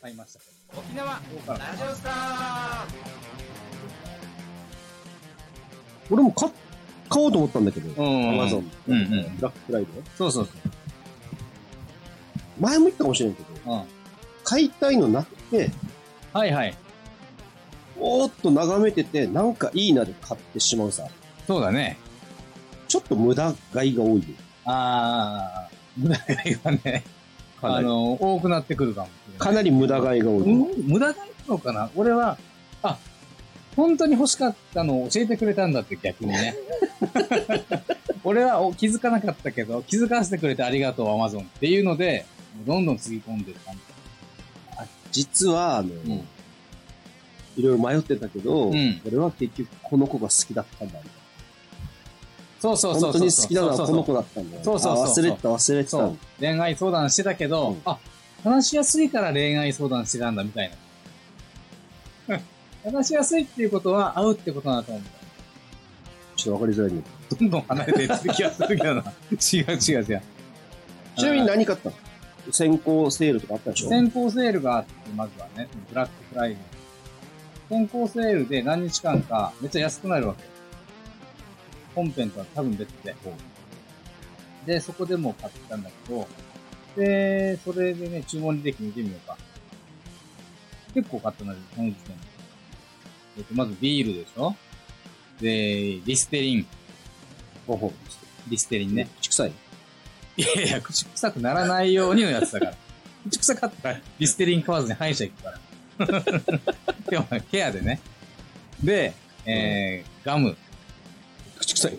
買いました。沖縄ラジオスタ俺も買、買おうと思ったんだけど、うんアマゾン。うんうん。ブラックフライデーそうそうそ前も言ったかもしれんけど、う。うん。買いたいのなくて、はいはい。おーっと眺めてて、なんかいいなで買ってしまうさ。そうだね。ちょっと無駄買いが多いよ。ああ、無駄買いがね。あの、多くなってくるかもしれない。かなり無駄買いが多い。うん？無駄買いなのかな？俺は、あ、本当に欲しかったのを教えてくれたんだって逆にね。俺はお気づかなかったけど、気づかせてくれてありがとう、アマゾンっていうので、どんどんつぎ込んでる感じ。実は、あの、うんいろいろ迷ってたけど、うん俺は結局この子が好きだったんだ。そうそうそう。本当に好きなのはこの子だったんだ。そうそうそうあ忘れてた忘れてた。恋愛相談してたけど、うんあ、話しやすいから恋愛相談してたんだみたいな。話しやすいっていうことは会うってことなんだと思う。ちょっとわかりづらいね。どんどん離れていってる気がするけどな。違う違う違う。ちなみに何買ったの？先行セールとかあったでしょ？先行セールがあって、まずはね、ブラックフライデー。先行セールで何日間かめっちゃ安くなるわけ。本編とは多分別で。で、そこでも買ったんだけど、で、それでね、注文履歴見てみようか。結構買ったんだけど、この時点で。えっと、まずビールでしょ？で、リステリン。ほうほうリステリンね。口臭い？いやいや、口臭くならないようにのやつだから。口臭かったら、リステリン買わずに歯医者行くから。でも、ケアでね。で、えー、ガム。口臭い。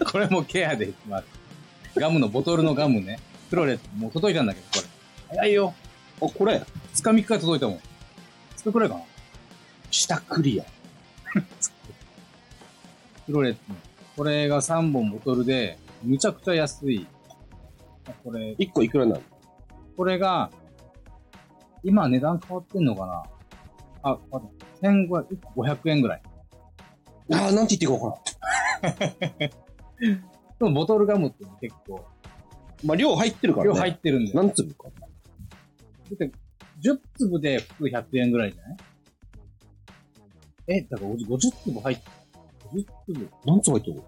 これもケアでいきます。ガムのボトルのガムね。プロレス、もう届いたんだけど、これ。早いよ。あ、これ、2日3日届いたもん。2日くらいかな。下クリア。プロレスの。これが3本ボトルで、むちゃくちゃ安い。これ、1個いくらなのこれが、今値段変わってんのかな？あ、あと、1500、1個500円ぐらい。ああ、なんて言っていいかわか でもボトルガムって結構。まあ、量入ってるからね。量入ってるんで。だ何粒か。って、10粒で普通100円ぐらいじゃない？え、だから50 50粒入って、50粒何粒入ってる？の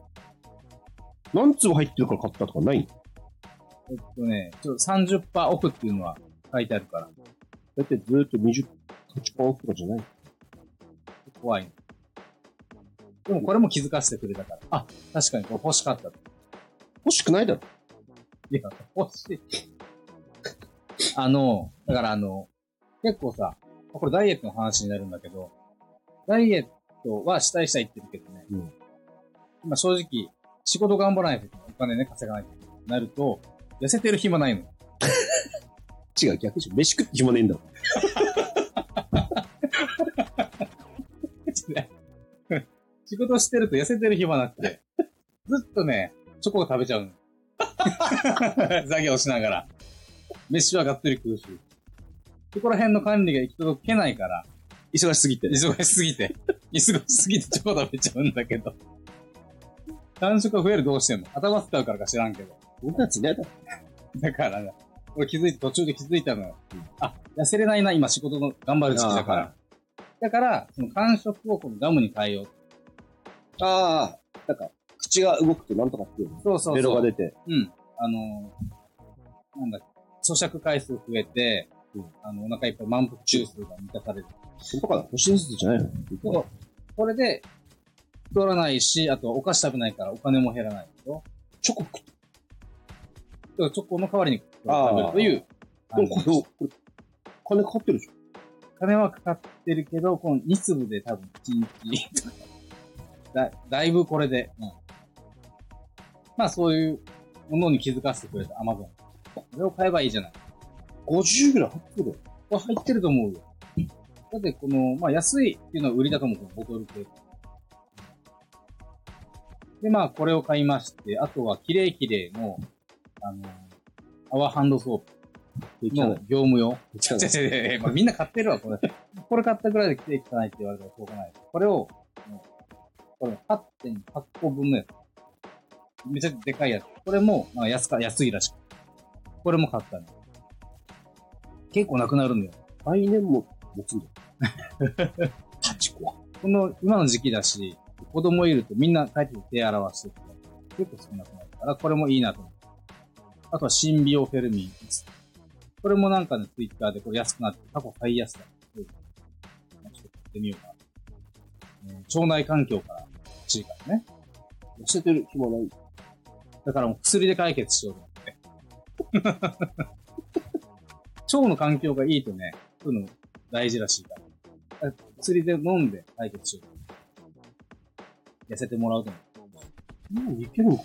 何粒入ってるから買ったとかないの？えっとね、ちょっと30%オフっていうのは書いてあるから、だってずーっと20、8%オフとかじゃない？怖い。でもこれも気づかせてくれたから。あ、確かにこれ欲しかった。い欲しくないだろ。や、欲しい。あの、だからあの、結構さ、これダイエットの話になるんだけど、ダイエットはしたいしたいって言ってるけどね、うん今正直、仕事頑張らないとお金ね、稼がないとなると、痩せてる暇ないの。違う、逆でしょ。飯食って暇ねえんだもん。仕事してると痩せてる暇なくて、ずっとね、チョコを食べちゃうの。作業しながら。飯はがっつり食うし。そこら辺の管理が行き届けないから、忙しすぎて。忙しすぎて、忙しすぎてチョコ食べちゃうんだけど。間食が増えるどうしても。頭使うからか知らんけど。僕たちね、だだからね、俺気づいて、途中で気づいたのよ。あ、痩せれないな、今仕事の頑張る時期だから。だから、その間食をこのガムに変えよう。ああ、なんか、口が動くとなんとかっていうの。そうそうそう。ベロが出て。うん。あのーなんだ、咀嚼回数増えて、うんあの、お腹いっぱい満腹中数が満たされる。そこから星ずつじゃないの？そう。これで、太らないし、あとお菓子食べないからお金も減らないでしょ？チョコ食って。だからチョコの代わりに食べるという。でもこれ、これ、金かかってるでしょ？金はかかってるけど、この2粒で多分1日とか。だ、だいぶこれで。うん。まあそういうものに気づかせてくれた Amazon。これを買えばいいじゃない。50ぐらい入ってるよ。これ入ってると思うよ。だってこの、まあ安いっていうのは売りだと思う、このボトル系。で、まあこれを買いまして、あとはキレイキレイの、あの、アワーハンドソープの業務用。違う違う違うまあみんな買ってるわ、これ。これ買ったぐらいでキレイ汚いって言われたらしょうがない。これを、これ8.8個分のやつ。めちゃくちゃでかいやつ。これも、まあ安か、安いらしく。これも買ったね。結構なくなるんだよ。来年も持つんだよ。タチコは。この、今の時期だし、子供いるとみんな帰ってき手洗わしてて、結構少なくなるから、これもいいなと思って。あとはシンビオフェルミンです。これもなんかね、ツイッターでこれ安くなって、過去最安だ。うんちょっと買ってみようかな。腸内環境からしいからね。てる暇ない。だからもう薬で解決しようと思って。腸の環境がいいとね、そういうの大事らしいから。薬で飲んで解決しようと思って。痩せてもらうと思う。もういけるのか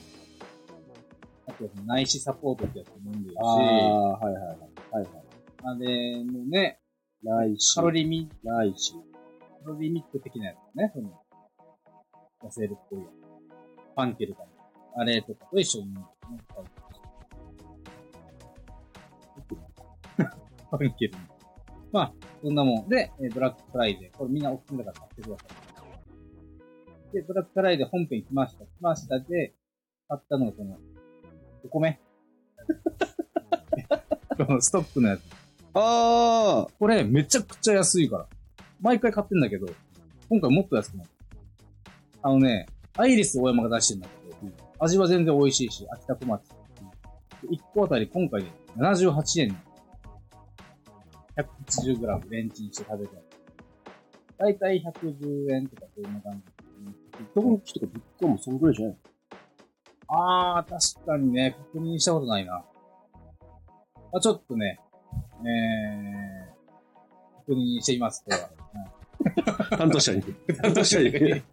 あとは内視サポートってやつ飲んでるし、ああ、はいはいはい。はいはい。あれもね、ないし。カロリーミないし。カロリーミット的なやつね、その、痩せるっぽい。パンケルかな。あれとかと一緒に、ね、パンケル。まあ、そんなもん。で、えーブラックフライデー。これみんなおすすめだから買ってください。で、ブラックフライデー本編来ました。来ましたで、買ったのがこの、お米。このストックのやつ。ああこれめちゃくちゃ安いから。毎回買ってんだけど、今回もっと安くなる。あのね、アイリス大山が出してるんだけど、味は全然美味しいし、秋田小町。1個あたり今回で78円。180g レンチンして食べてる。だいたい110円とかそんな感じ。ドンキとかビッグもそんぐらいじゃない？あー、確かにね、確認したことないな。あ、ちょっとね、えー、確認してみます、これは。半年に。半年に。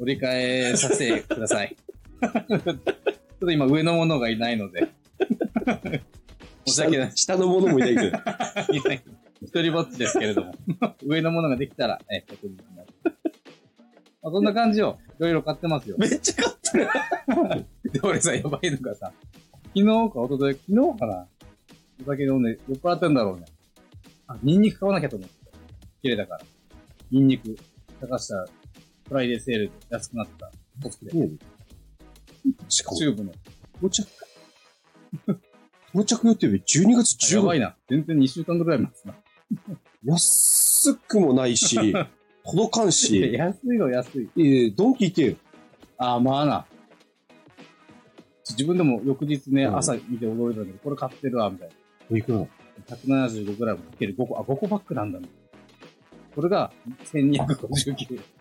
折り返させてください。ちょっと今上のものがいないので。申し訳ない。下のものもいないけど。いない一人ぼっちですけれども。上のものができたら、え、確認します。まあ、そんな感じを、いろいろ買ってますよ。めっちゃ買ってる。で、俺さ、やばいのがさ、昨日か一昨日昨日かなお酒飲んで酔っ払ってんだろうね。あ、ニンニク買わなきゃと思って。綺麗だから。ニンニク。探したら、フライデーセールで安くなった。コスプレ。しかもチ、ューブの。到着。到着予定日12月15日。やばいな。全然2週間ぐらい待つな。安くもないし、届かんし、安いの安い。えー、ドンキ行けよ。ああ、まあな。自分でも翌日ね、うん朝見て驚いたんだけど、これ買ってるわ、みたいおいくらなのな。175g かける5個、あ、5個パックなんだね。これが1259円。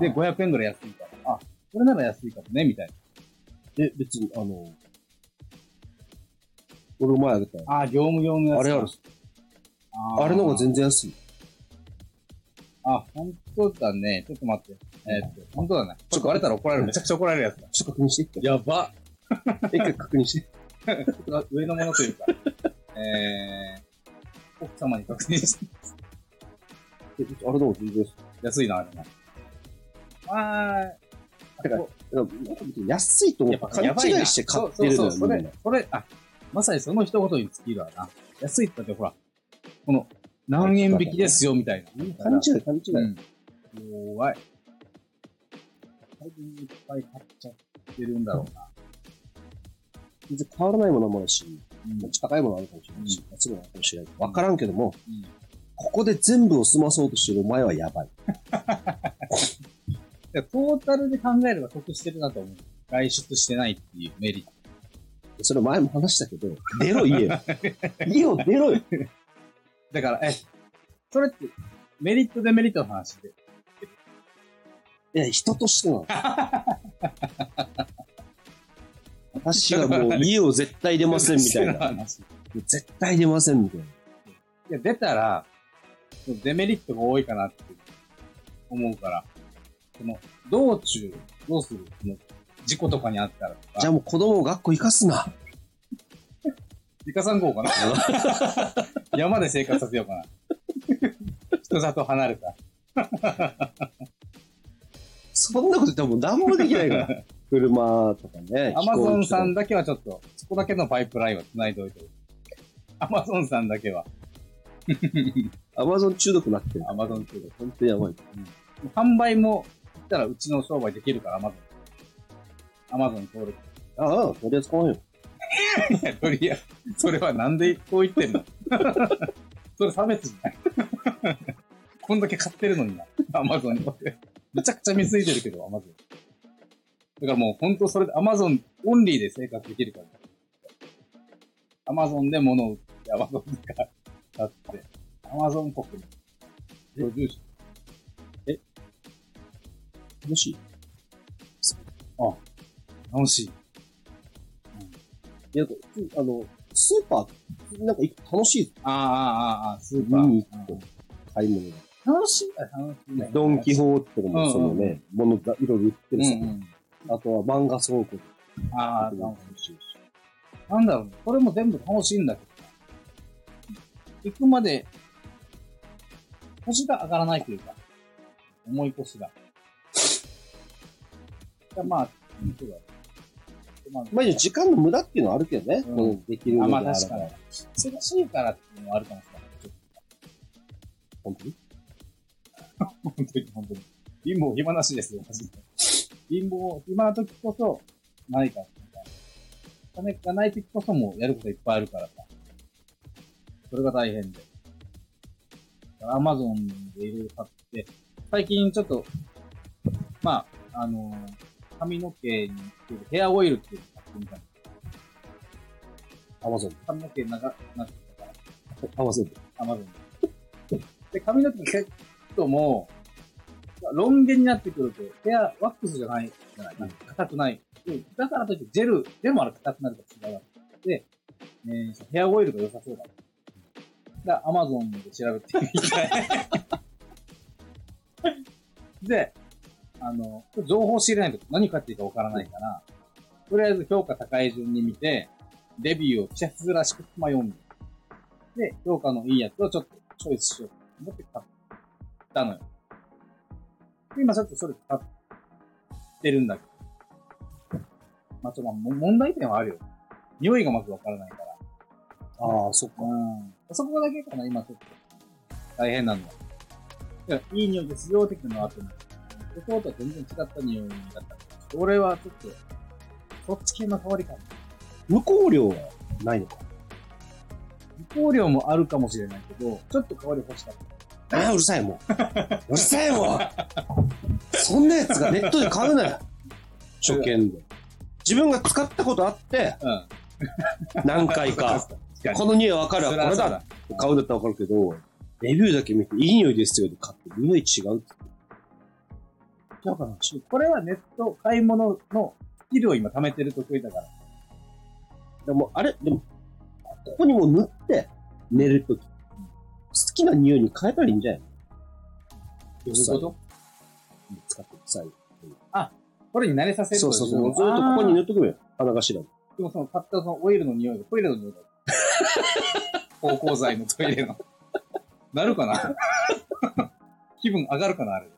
で、500円ぐらい安いから、あ、これなら安いかもね、みたいえ、別に、あの、俺前あげた。あ、業務用のやつか。あれある。あーあれの方が全然安い。あ、本当だね。ちょっと待って。えーっと、本当だね。ちょっとバレたら怒られる。めちゃくちゃ怒られるやつだ。ちょっと確認して。やば。一回確認して。上のものというか、えー、奥様に確認して、えあれの方が全然安い。安いな、あれな。あー、てかこなんか別に安いと思やって勘違いして買ってるのよ、それ、それ、あ、まさにその一言に尽きるわな。安いって言ってほら、この、何円引きですよ、みたいな。勘違い、勘違い。うん。弱い。最近いっぱい買っちゃってるんだろうな。全然変わらないものもあるし、うん。高いものあるかもしれないし、安いものあるかもしれない。わからんけども、うんここで全部を済まそうとしてるお前はやばい。でトータルで考えれば得してるなと思う。外出してないっていうメリット。それ前も話したけど、出ろ家よ。家を出ろよ。だから、え、それって、メリットデメリットの話で。いや、人としてなの。私はもう家を絶対出ませんみたいな。絶対出ませんみたいな。や、出たら、デメリットが多いかなって思うから、その、道中、どうする？事故とかにあったらとか。じゃあもう子供を学校行かすな。イカさん号かな？山で生活させようかな。人里離れた。そんなこと言ったらもう何もできないから。車とかね。アマゾンさんだ。だけはちょっと、そこだけのパイプラインは繋いでおいて。アマゾンさんだけは。アマゾン中毒になってる。アマゾン中毒。本当にやばい。販売も、たらうちの商売できるから、アマゾン。アマゾン登録。ああ、とりあえず買わんよ。いやとりあえず、それはなんでこう言ってんの？それ差別じゃない？こんだけ買ってるのにな。アマゾンに。めちゃくちゃ貢いでるけど、アマゾン。だからもう本当それでアマゾンオンリーで生活できるから。アマゾンで物を売って、アマゾンで買って、アマゾン国に。居住者。楽しい楽しい。いや、なんか普通あの、スーパー、なんか行く楽しいああ、ああ、ああ、スーパー。見に行くと買い物が。楽しいあ楽しいね。ドンキホーテとかもそのうんね、物がいろいろ売ってるさ、うんうん。あとは漫画倉庫ああ、も楽楽しいし。なんだろうね。これも全部楽しいんだけど。行くまで、腰が上がらないというか、重い腰が。だまあ。まあ、まあ、時間の無駄っていうのはあるけどね、うんできるのあ、まあ確かに。忙しいからっていうのはあるかもしれない。本当に？と本当に、本当に。貧乏暇なしですよ、マジで。貧乏、暇な時こそ、何か、金がない時こそもうやることいっぱいあるからさ。それが大変で。アマゾンでいろいろ買って、最近ちょっと、まあ、あの髪の毛につけるヘアオイルっていうのを買ってみたんですアマゾン。髪の毛長くなってきたから、アマゾン。アマゾンで。で、髪の毛のセットも、ロン毛になってくると、ヘア、ワックスじゃない、じゃない、硬くない。でだからといって、ジェルでもあれ硬くなるから違うわけで、えー、ヘアオイルが良さそうだ。だから、アマゾンで調べてみたい。で、あの、情報を仕入れないと何買っていいかわからないから、とりあえず評価高い順に見て、レビューを記者つらしくま読んで、で、評価のいいやつをちょっとチョイスしようと思って買ったのよ。で今ちょっとそれ買ってるんだけど。まあ、ちょっとも問題点はあるよ。匂いがまずわからないから。ああ、そっか。うん。そこだけかな、今ちょっと。大変なのは。いや、いい匂いですよ、的なのはあっても。そことは全然違った匂いだった。俺はちょっと、そっち系の香りかな。無香料はないのか。無香料もあるかもしれないけど、ちょっと香り欲しかった。ああ、うるさいもん。うるさいもん。そんなやつがネットで買うなよ。初見で。自分が使ったことあって、うん。何回か。この匂いわかるわ、これだ。買うんだったらわかるけど、レビューだけ見て、いい匂いですよって買って、匂い違うって。だから、これはネット買い物のスキルを今貯めてる得意だから。でも、あれ、でも、ここにもう塗って、寝るとき。好きな匂いに変えたらいいんじゃない？のどういうこと？使ってください。これに慣れさせるそうそうそう。ずっとここにあ塗っとくよ。鼻頭に。ーでもその買ったそのオイルの匂いがトイレの匂いだ。芳香剤のトイレの。なるかな？気分上がるかなあれ。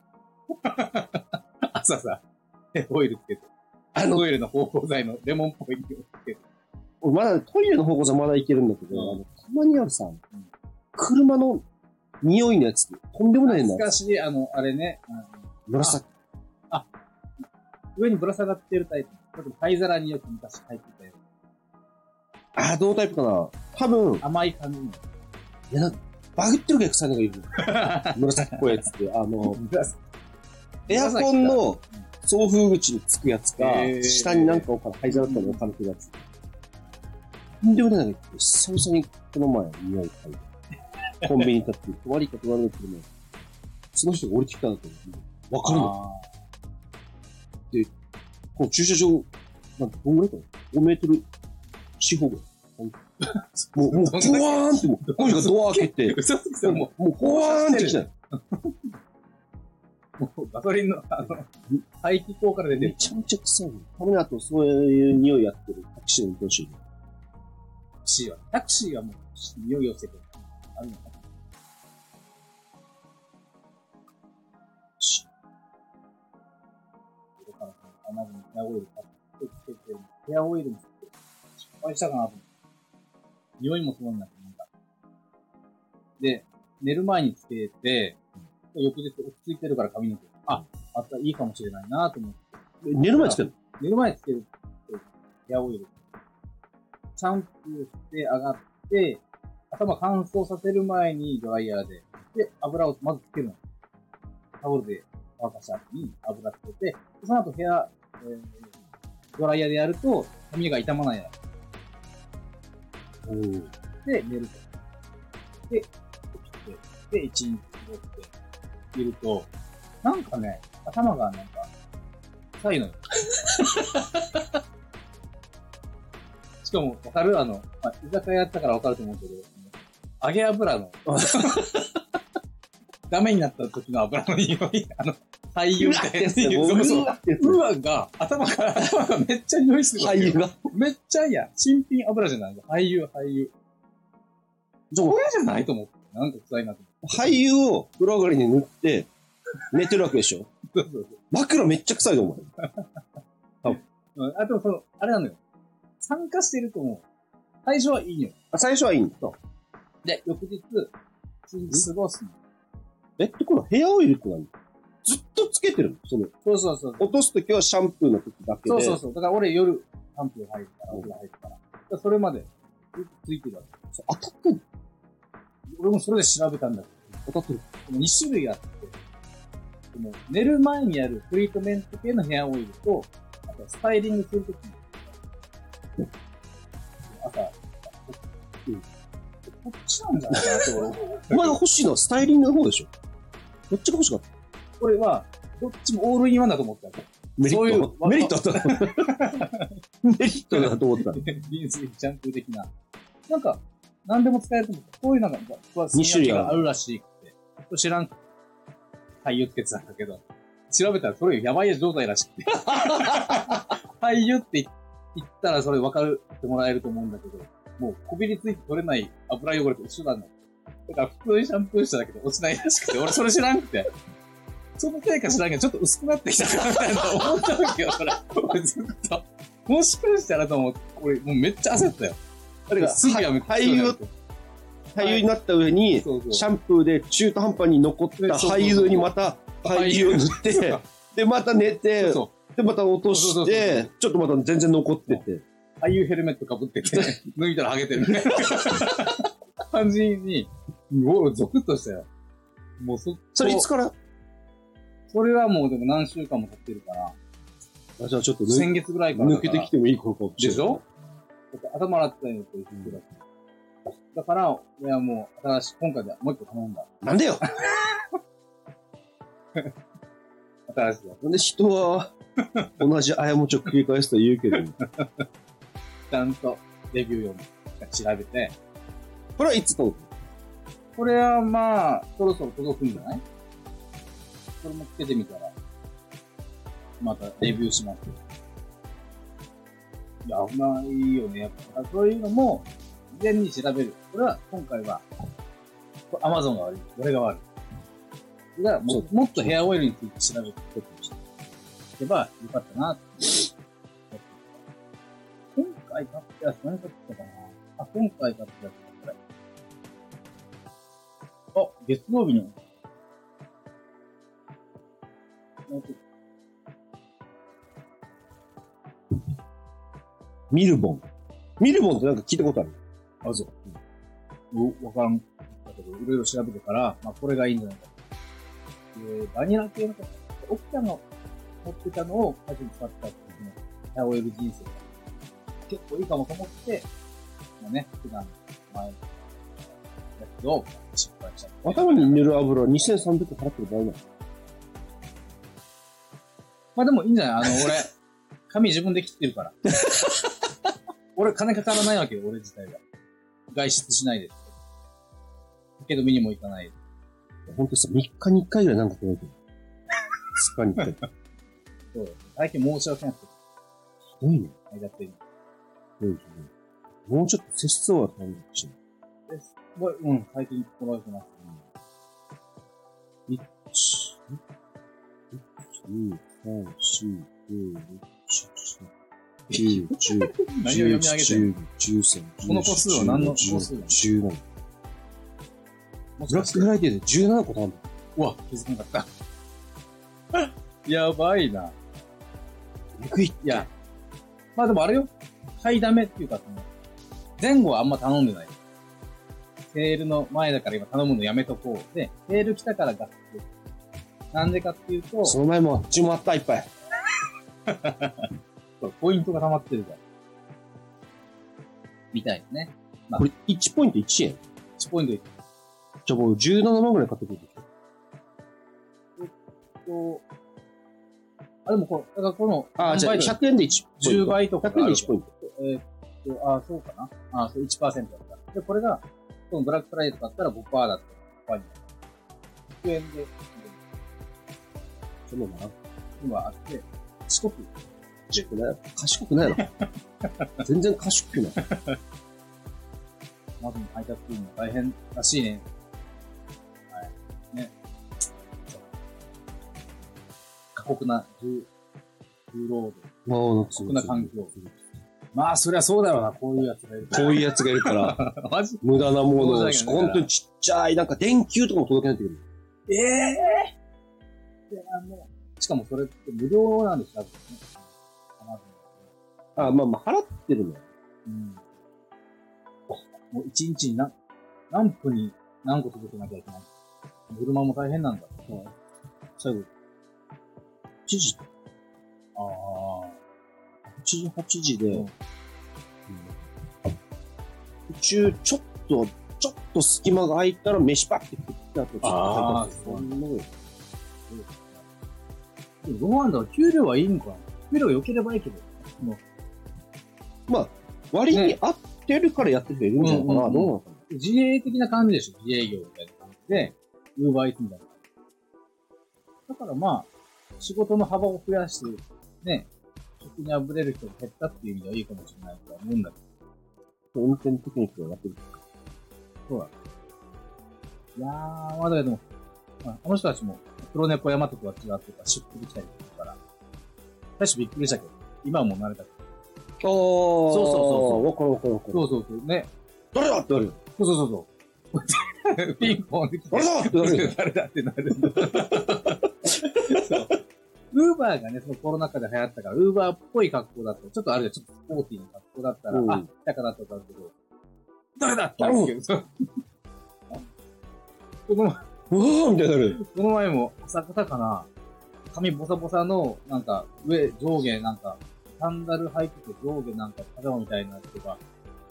朝さ、オイルつけて。あのトイレの芳香剤のレモンっぽい匂いつけて。俺まだトイレの方向じゃまだいけるんだけど、うんあのたまにあるさ、車の匂いのやつとんでもないんだ懐かしい、あの、あれね、紫。上にぶら下がってるタイプ。ちょっと灰皿によく昔入ってたよ。あ、どのタイプかな多分、甘い感じの。いや、バグってるお客さんがいる。紫っぽいやつって、あの、エアコンの送風口につくやつか、下になんか置か灰皿とかに置かれてるやつ。とんでもないんだけど、久々にこの前匂い嗅いで、コンビニに立って、悪いかと言われるけどね、その人が降りてきたんだけど、わかるのあこの駐車場、なんてどんぐらいかな ?5 メートル四方ぐらい。もう、もう、そんなポワーンって、もう、この人がドア開けてももう、ポワーンって来たよ。ガソリンの、あの、排気口から出てる。めちゃめちゃ臭いの。たまにあと、そういう匂いやってるタクシーの運転手。タクシーは。タクシーはもう、匂いを捨ててる。あるのかなだから、アマゾンヘアオイル買ってつけて、ヘアオイルにつけて、失敗したかなと思って。匂いもそうなんだけど、なんか。で、寝る前につけて、翌日落ち着いてるから髪の毛。あ、またいいかもしれないなと思って。え寝る前につける寝る前につけるヘアオイル。シャンプーして上がって、頭乾燥させる前にドライヤーで、で、油をまずつけるの。タオルで乾かした後に油つけて、でその後ヘア、えードライヤーでやると、髪が傷まないやうん。で、寝ると。で、起きて、で、一日過ごして、いると、なんかね、頭がなんか、臭いのよ。しかも、わかるあの、まあ、居酒屋やったからわかると思うけど、揚げ油の、ダメになった時の油の匂い、あの、俳優みたいな。そうそう。うわが、頭から、頭がめっちゃ匂いする。俳優が。めっちゃ嫌。新品油じゃない俳優、俳優。じゃあこれじゃないと思って。なんか臭いなと俳優を風呂上がりに塗って、寝てるわけでしょ枕めっちゃ臭いの、お前。そう。うんあと、その、あれなのよ。参加してると思う。最初はいいよ。あ、最初はいいんだ。で、翌日、過ごすの。え、ってことはヘアオイルって何ずっとつけてるの？その、そうそうそう。落とすときはシャンプーの時だけで。そうそうそう。だから俺夜、シャンプー入るから、お風呂入るから。だからそれまで、ついてるわけ。そう当たってんの？俺もそれで調べたんだけ。ど、2種類あって、その寝る前にやるトリートメント系のヘアオイルと、あとスタイリングするときに、朝、うん、こっちなんじゃないかなと俺お前が欲しいのはスタイリングの方でしょ？どっちが欲しかったこれは、どっちもオールインワンだと思ったの。メリット？そういうメリット？あったメリットだと思った。リンス、シャンプー的な。なんか、何でも使えると思った。こういうなんか、二種類あるがあるらしくて。知らん。俳優ってやつなんだけど、調べたらそれやばい状態らしくて。俳優って言ったらそれ分かってもらえると思うんだけど、もうこびりついて取れない油汚れと一緒なんだ。だから普通にシャンプーしただけで落ちないらしくて、俺それ知らんくて。そのせいか知らんけど、ちょっと薄くなってきた かなみたいな思ったわけよ、それ。俺ずっと。もしかしたらと思って、俺もうめっちゃ焦ったよ。だからすぐやめて。俳優を俳優になった上に、シャンプーで中途半端に残った俳優にまた俳優を塗って、で、また寝て、そうで、また落として、ちょっとまた全然残ってて。俳優ヘルメットかぶってて、脱いだらハゲてる。ね。感じに、もうゾクッとしたよ。もうそ、それいつから？それはもうでも何週間も経ってるから、あじゃあちょっと抜先月ぐらいからだ抜。けてきてもいいかもしれないでしょ？頭洗ったよと言ってたしだから、俺はもう新しい、今回でもう一個頼んだ。なんでよ 新しいやなんで人は同じ過ちを繰り返すと言うけど、つ。ちゃんとレビュー読む。調べて。これはいつ届くこれはまあ、そろそろ届くんじゃない？これもつけてみたら、またレビューしますよ。いや、危ないよね。やっぱそういうのも、事前に調べる。これは、今回は、アマゾンが悪い。俺が悪い。がももっとヘアオイルについて調べておけばよかったなって。今回買ったやつ何買ったかな？あ、今回買ったやつこれ。あ、月曜日に。ミルボン。ミルボンってなんか聞いたことある？あ、そう。うん。わからん。だけど、いろいろ調べてから、まあ、これがいいんじゃないかと。で、バニラ系の方、奥さんが持ってたのを初めて使ったっていうの、ヘアオイル人生が結構いいかもと思って、まあね、普段、前、やつを失敗しちゃった。頭に塗る油は2300払ってる場合なのまあでもいいんじゃない？あの、俺、髪自分で切ってるから。俺金かからないわけよ、俺自体が。外出しないです。けど見にも行かない。ほんとさ、3日に1回ぐらいなんか届いてる。2日に1回。そう。最近申し訳なくて、ひどいね。間ってる。そうですね。もうちょっと節操は頼んでほしい。ですごい、うん、最近心がけます。1、2、3、4、5、6、7、9、10、何を読み上げてんの11、13、14、この個数は何の個数17。もブラックフライデーで17個頼んだ。うわ、気づかなかった。やばいな。えぐい。いや、まあでもあれよ。買いだめっていうか、前後はあんま頼んでない。セールの前だから今頼むのやめとこう。で、セール来たからガッツなんでかっていうと、その前も、あっちもあった、いっぱい。そうポイントが溜まってるから。みたいなね。まあこれ、1ポイント1円。1ポイントいくじゃあもう17万ぐらい買ってくるでしょ。と、あ、でもこれ、だからこの、ああ、じゃあ何倍とか100円で1ポイン10ト。倍とか100円で1ポイント。えーっと、あ、そうかな。あ、そう、1%だった。で、これが、このブラックフライデーとかだったら5%だったら5%になる。100円で、そのな。今あって、四国、賢くない？賢くないの？全然賢くない。まず配達するの大変らしいね。はい。ね。過酷な重、重労働。過酷な環境。まあ、そりゃそうだろうな、こういうやつがいるかこういうやつがいるから、無駄なものを、そうだよね本当にちっちゃい、なんか電球とかも届けないといけない。ええいや、もう、しかもそれって無料なんですよ、ね。あ、まあまあ、払ってるのよ。うん。もう一日に何、何分に何個届けなきゃいけない。車も大変なんだ。最後、7時、ああ。7時、8時で、うん途中、ちょっと、ちょっと隙間が空いたら飯パッて食って、あとちょっとあー入ったりするそんなのよでもどうなんだ給料はいいのかな給料良ければいいけど。もまあ、割に合ってるからやってる人いるんじゃなどうなのかなう自営的な感じでしょ自営業みたいな感じで、ウーバーイーツみたいな。だからまあ、仕事の幅を増やして、ね、職にあぶれる人が減ったっていう意味ではいいかもしれないとは思うんだけど。運転テクニックがやってる。そうだ。いやー、まあだけども、まあ、あの人たちも、黒猫山とかは違ってた、出てきたりするから、最初びっくりしたけど、今はもう慣れたけど。そうそうそうそうわかるわかるわかる。そうそうそう、ね。誰だってなるよ。そうそうそうそう。ピンポンで来て、誰だってなるよ。誰だってなる。ウーバーがね、そのコロナ禍で流行ったから、ウーバーっぽい格好だったら、ちょっとあるじゃん、ちょっとスポーティーな格好だったら、うんあ、来たかなとかあるけど、誰だってなるけど。このうわーみたいになる。この前も、朝方かな、髪ボサボサの、なんか、上、上下、なんか、サンダル履いてて上下なんか、パジャマみたいな人が、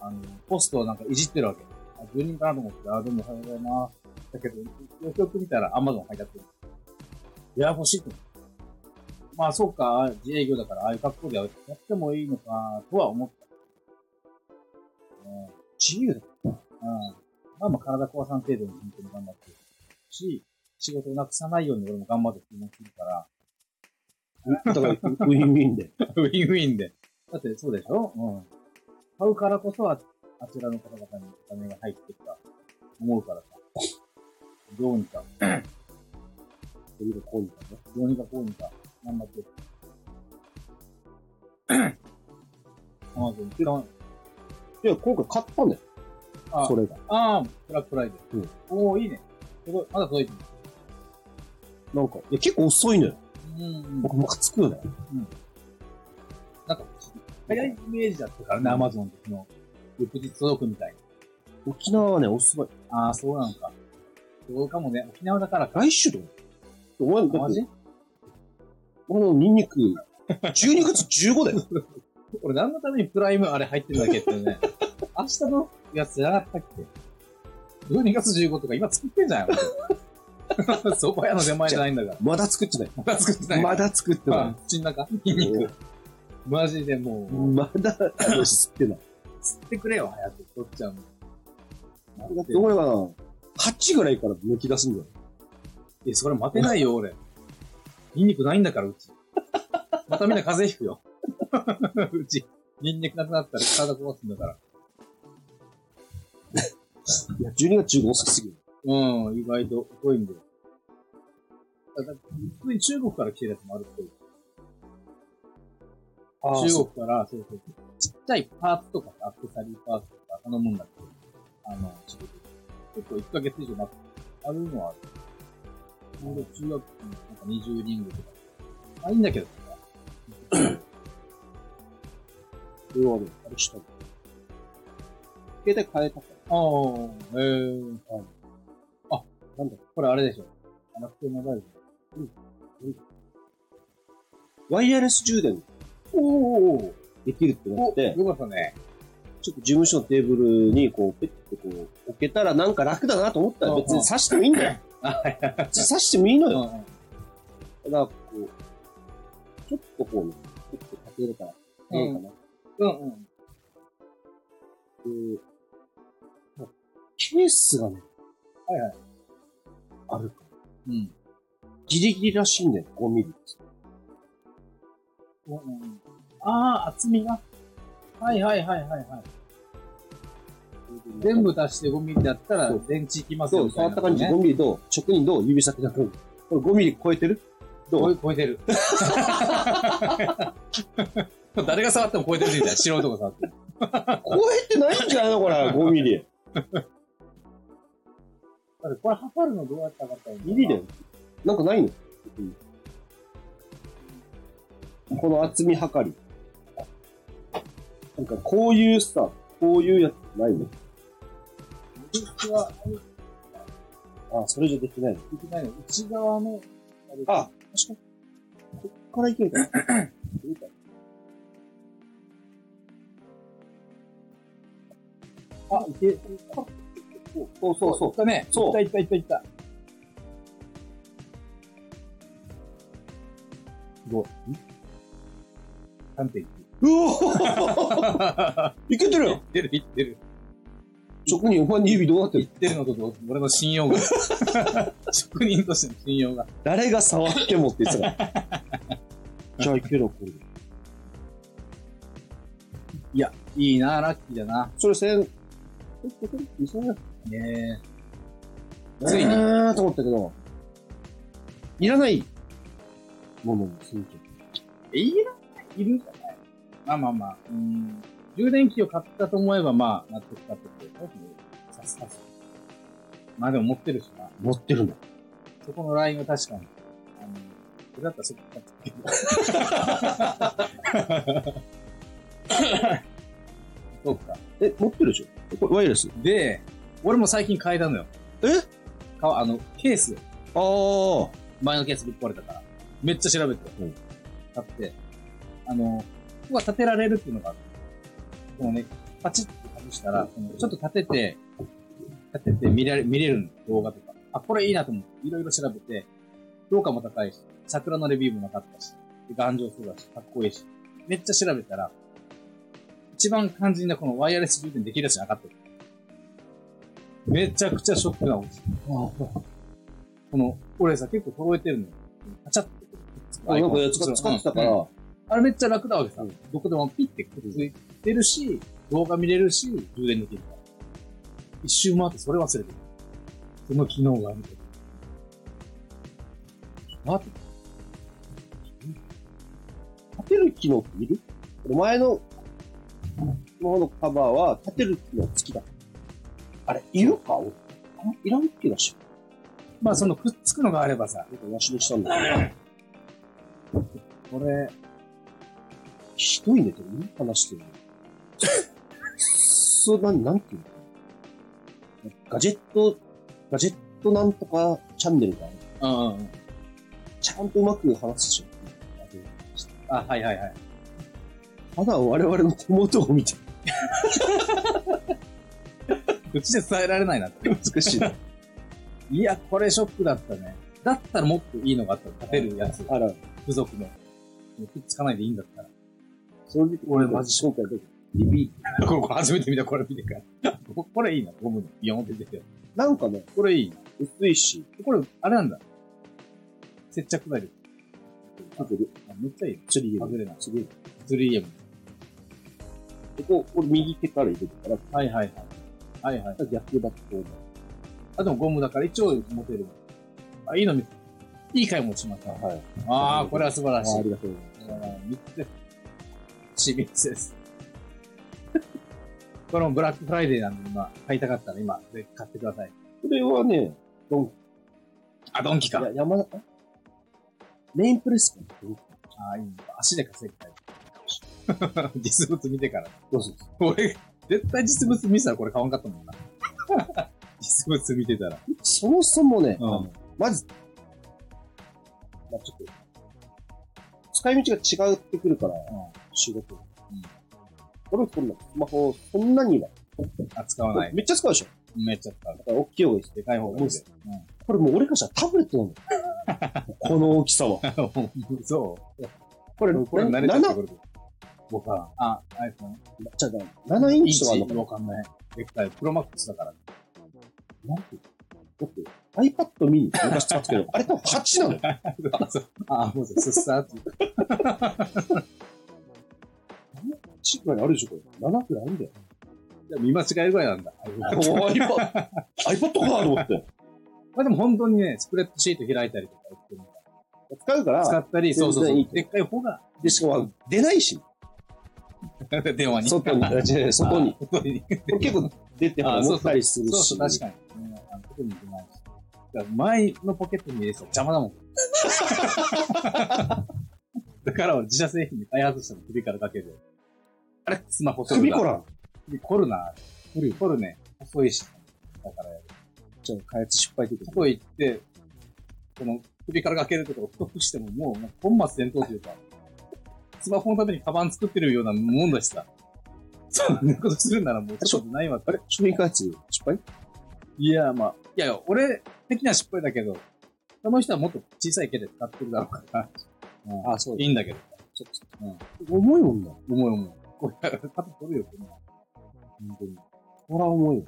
あの、ポストをなんかいじってるわけ。あ、住人かなと思って、あ、どうもおはようございます。だけど、よくよく見たら、アマゾン入って。いや、欲しいと思って。まあ、そうか、自営業だから、ああいう格好でやってもいいのか、とは思った。ね自由だ。うん。まあまあ体壊さん程度に本当に頑張ってるし、仕事をなくさないように俺も頑張って気持ちいるから、だから、ウィンウィンで。ウィンウィンで。だってそうでしょ？うん。買うからこそあ、あちらの方々にお金が入ってきた、思うからさ。どうにか、それが今度ね。どうにかこうにか、頑張ってる。アマゾン使わいや、今回買ったんだよ。あそれが。ああ、ブラックフライデー。うんおー、いいね。すごい、まだ届いてる。なんか、いや、結構遅いのよ。うん、うん。僕、ムカつくよね。なんか、早いイメージだったからね、アマゾンの、翌日届くみたいな。沖縄はね、遅い。ああ、そうなのか。そうかもね、沖縄だからか。来週とか。お前、マジ、このニンニク、12月15だよ。俺何のためにプライムあれ入ってるんだっけってね。明日のやつじゃなかったっけ ?12 月15とか今作ってんじゃん。蕎麦屋の出前じゃないんだから。まだ作ってない。まだ作ってない。まだ作ってなまあ、口の中ニンニク。マジでもい。う、まだ、吸ってない。吸ってくれよ、早く。取っちゃうの。だって俺は、8ぐらいから抜き出すんだよ。え、それ待てないよ、俺。ニンニクないんだから、うち。またみんな風邪ひくよ。うち、ニンニクなくなったら体壊すんだから。いや、12月15遅すぎる。うん、意外と遅いんだよ。だだ普通に中国から来てるやつもあるっぽい。中国から、そうそうそう。ちっちゃいパーツとかさアクセサリーパーツとか頼むんだけど、あの、仕事で。結構1ヶ月以上待って、あるのはある。ちょうど中学のなんか20人ぐらいとか。まあいいんだけどさ。これはね、あれしたの。携帯変えたから。ああ、えー。はいあ、なんだ、これあれでしょ。楽天モバイル。ワイヤレス充電おおできるってなおって、よかったね。ちょっと事務所のテーブルにこう、ペッてこう、置けたらなんか楽だなと思ったら別に挿してもいいんだよ。あ、はいはいはい。挿してもいいのよ。うんうんただ、こう、ちょっとこうね、ちょっとかけるから、いいかな。うんうん。でケースがね、はいはい。ある。うん。ギリギリらしいんだよ、5ミリ。うんうんああ、厚みが。はいはいはいはいはい。全部足して5ミリだったらそう電池いきますそう、よみたいな、触った感じ、5ミリどう直にどう？指先だと。これ5ミリ超えてる？ど超うえ超えてる。誰が触っても超えてるみたいな。素人が触っても。超えてないんじゃないの？これ、5ミリ。だってこれ測るのどうやって測ったらいいのミリだよ。なんかないの？この厚み測り。なんかこういうさ、こういうやつないの？あ、それじゃできないの？できないの。内側の、あ、確かに。こっからいけるかな？いけるそうそうそういっ。たね。そういったいったいったいった。どう ?3.9。うおいけてるよいってるいってる。直にお前の指どうなってるいってるのと俺の信用が。職人としての信用が。誰が触ってもって言ってたら。じゃあいけるこれ。いや、いいな、ラッキーだな。それ千、え、これ二千円ねえ。ついに。にーと思ったけど、いらないものにするえ、いらないいるんじゃないまあまあまあ。うん。充電器を買ったと思えば、まあ、納得かってことさすがす。まあでも持ってるしな。持ってるんだ。そこのラインは確かに。あの、それだったらそこ買ってけど。そうか。え、持ってるでしょ？これワイヤレスで、俺も最近変えたのよ。え？かあの、ケース。ああ。前のケースぶっ壊れたから。めっちゃ調べて。うん買って。あの、ここが立てられるっていうのがある。このね、パチッと外したら、ちょっと立てて、立てて見られ見れるの動画とか。あ、これいいなと思って、いろいろ調べて、評価も高いし、桜のレビューもなかったし、で頑丈そうだし、かっこいいし。めっちゃ調べたら、一番肝心なこのワイヤレス充電できるやつじゃなかった。めちゃくちゃショックな落ち。この、俺さ、結構揃えてるのよ。パチャってあなんかやつが使ってたから、うんあれめっちゃ楽なわけさ。うんどこでもピッてくっついてるし、動画見れるし、充電できるから。一周回ってそれ忘れてる。その機能があるけど。待って、立てる機能っている？前の、スマホのカバーは立てる機能付きだ。あれ、いるかいらん気がしまあそのくっつくのがあればさ、なんかなしにしたんだけど。これ、ひどいね、でもいい話してるの。そう、なん、なんていうの？ガジェット、ガジェットなんとかチャンネルがある。うん。ちゃんとうまく話すでしょ。あ、はいはいはい。ただ我々の手元を見て、口で伝えられないなって。美しいな。いや、これショックだったね。だったらもっといいのがあったら立てるやつ。あら、付属の。くっつかないでいいんだったら。それで俺マジ今回だけビビこれこれ初めて見た、これ見てから。ここれいいな、ゴムの。ビヨンって出てる。なんかね、これいいな。薄いし、これ、あれなんだ。接着剤で。あめっちゃいい。釣り外れない。すげえ。3M。で、こう、これ右手から入れるから、はいはいはい。はいはい。逆だとこうあ、でもゴムだから一応持てる。あ、いいの見ついい買い物しました。はい。ああ、これは素晴らしい。あありがとうございます。あー三つです。清水です。これもブラックフライデーなんで、今、買いたかったら今、ぜひ買ってください。これはね、ドンあ、ドンキか。いや、山田、あメインプレスかああ、いいね。足で稼ぎたい。実物見てから。どうぞ。俺、絶対実物見せたらこれ買わんかったもんな。実物見てたら。そもそもね、うんあのまず、まあ、ちょっと、使い道が違ってくるから、仕事。うんこれ、こんな、スマホ、そんなには。あ、使わない。めっちゃ使うでしょめっちゃ使う。だから大きい方がいいです。でかい方がいいで。これもう俺からしたらタブレットなの。この大きさは。うん。そう。これ、これ慣れちゃって7、くる。僕は、あ、iPhone。じゃあ7インチとかのわかんな？い。でっかい。プロマックスだから。なんてだって iPad mini 昔使ってたけど、あれ多分8なのよ。あ、そう。あ、もうすっさーって。8ぐらいあるでしょ、これ。7くらいあるんだよ。見間違えるぐらいなんだ。お iPad、iPad かと思って。まあでも本当にね、スプレッドシート開いたりとか使うから、使ったり、そうそうそ。うでっかい方が、で、しかも出ないし、電話に。外に、あ違う外に。結構出てあ持ったりするし。そうそう、確かに。うんあの外に出ないし。だから前のポケットに入れてたら邪魔だもん。だから俺自社製品に開発したの首からかけて。あれ？スマホ首コラン。首凝るな。凝る。凝るね。細いし。だからやる。じゃあ開発失敗というそこへ行って、この首からかけるところを太くしてももう、もう本末転倒というか、スマホのためにカバン作ってるようなもんだしさ。そんなことするならもうちょっとないわ。あれ？商品開発失敗？いや、まあ、いや俺的には失敗だけど、その人はもっと小さい毛で使ってるだろうから、うん、あ、そういいんだけど。そっか。うん。重いもんな。重い重い。これ、肩取るよ、こんな。本当に。これは重いよ。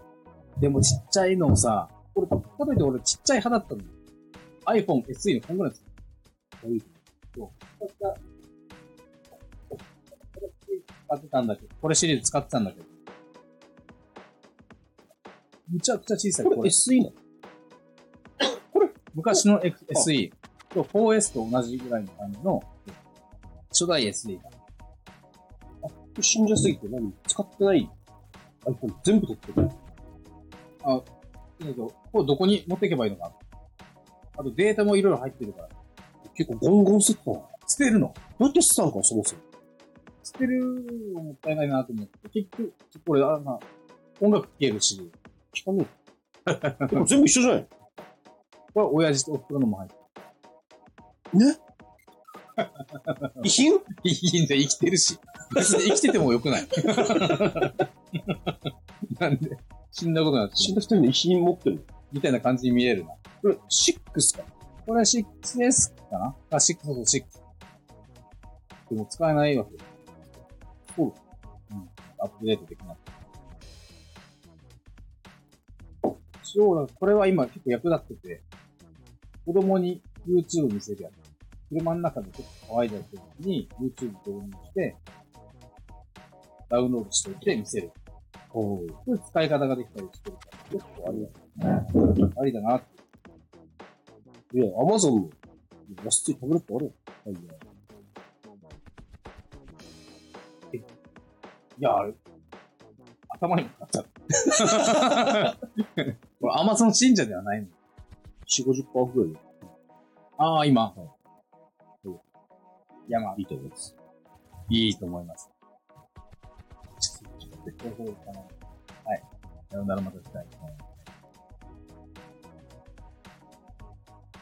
でもちっちゃいのをさ、これ、かといって俺ちっちゃい派だったの。iPhone SE のこんぐらいですよ。ってたんだけど、これシリーズ使ってたんだけど。むちゃくちゃ小さい。これ SE なの？昔の SE と 4S と同じぐらいの感じの初代 SE だ。これ信者すぎて何？使ってない iPhone 全部取ってる。だけど、これどこに持っていけばいいのかなあとデータもいろいろ入ってるから。結構ゴンゴン捨てたな。ど捨てるのうやって捨てたのか、そもそも。捨てるのもったいないなと思って。結局、これ、あまあ、音楽聴けるし、聞かねえ。で も全部一緒じゃないこれ親父とお袋のも入ってる。ね？遺品？いいんだ、生きてるし。別に生きててもよくない。なんで、死んだことなって死んだ人に遺品持ってるみたいな感じに見えるな。これ、6か？これは 6S かな？あ、6、そうそう、6。でも使えないわけ。そう。うん。アップデートできない。そうだ、これは今結構役立ってて、子供に YouTube 見せるやつ。車の中でちょっと乾いたりする時に YouTube 導入して、ダウンロードしておいて見せる。おこれ使い方ができたりしてるから、結構ありだ、ね。ありだなって。いや、アマゾンの安いタブレットあるよ。はいいや、あれ、頭にちゃった。これ、アマゾン信者ではないの。4、50%オフぐらいでああ、今。いや、まあい、いと思います。いいと思います。ちょっと、ちょっと、はい。さよならまた次回。